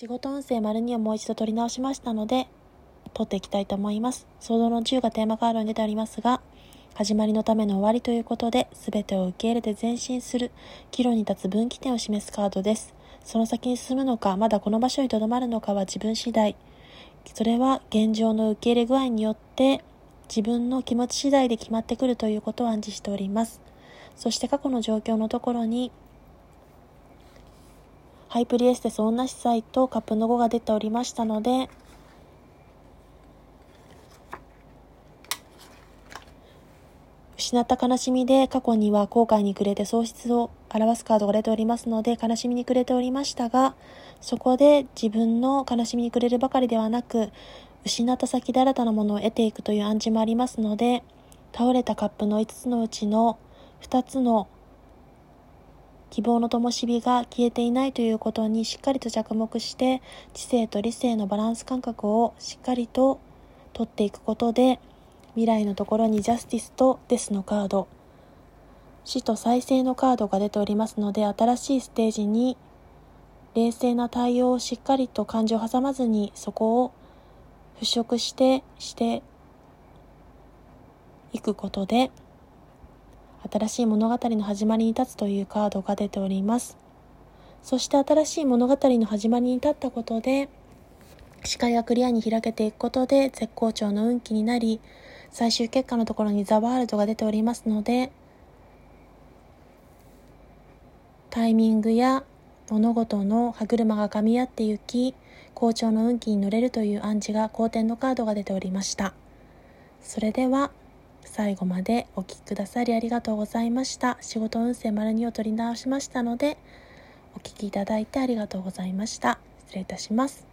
仕事運勢丸2をもう一度取り直しましたので、取っていきたいと思います。想像の10がテーマカードに出ておりますが、始まりのための終わりということで、すべてを受け入れて前進する、岐路に立つ分岐点を示すカードです。その先に進むのか、まだこの場所に留まるのかは自分次第。それは現状の受け入れ具合によって、自分の気持ち次第で決まってくるということを暗示しております。そして過去の状況のところに、ハイプリエステス女司祭とカップの5が出ておりましたので、失った悲しみで過去には後悔に暮れて喪失を表すカードが出ておりますので悲しみに暮れておりましたがそこで自分の悲しみに暮れるばかりではなく失った先で新たなものを得ていくという暗示もありますので倒れたカップの5つのうちの2つの希望の灯火が消えていないということにしっかりと着目して知性と理性のバランス感覚をしっかりと取っていくことで未来のところにジャスティスとデスのカード死と再生のカードが出ておりますので新しいステージに冷静な対応をしっかりと感情を挟まずにそこを払拭してしていくことで新しい物語の始まりに立つというカードが出ております。そして新しい物語の始まりに立ったことで、視界がクリアに開けていくことで絶好調の運気になり、最終結果のところにザワールドが出ておりますので、タイミングや物事の歯車が噛み合って行き、好調の運気に乗れるという暗示が好転のカードが出ておりました。それでは、最後までお聴きくださりありがとうございました。仕事運勢丸2を取り直しましたので、お聴きいただいてありがとうございました。失礼いたします。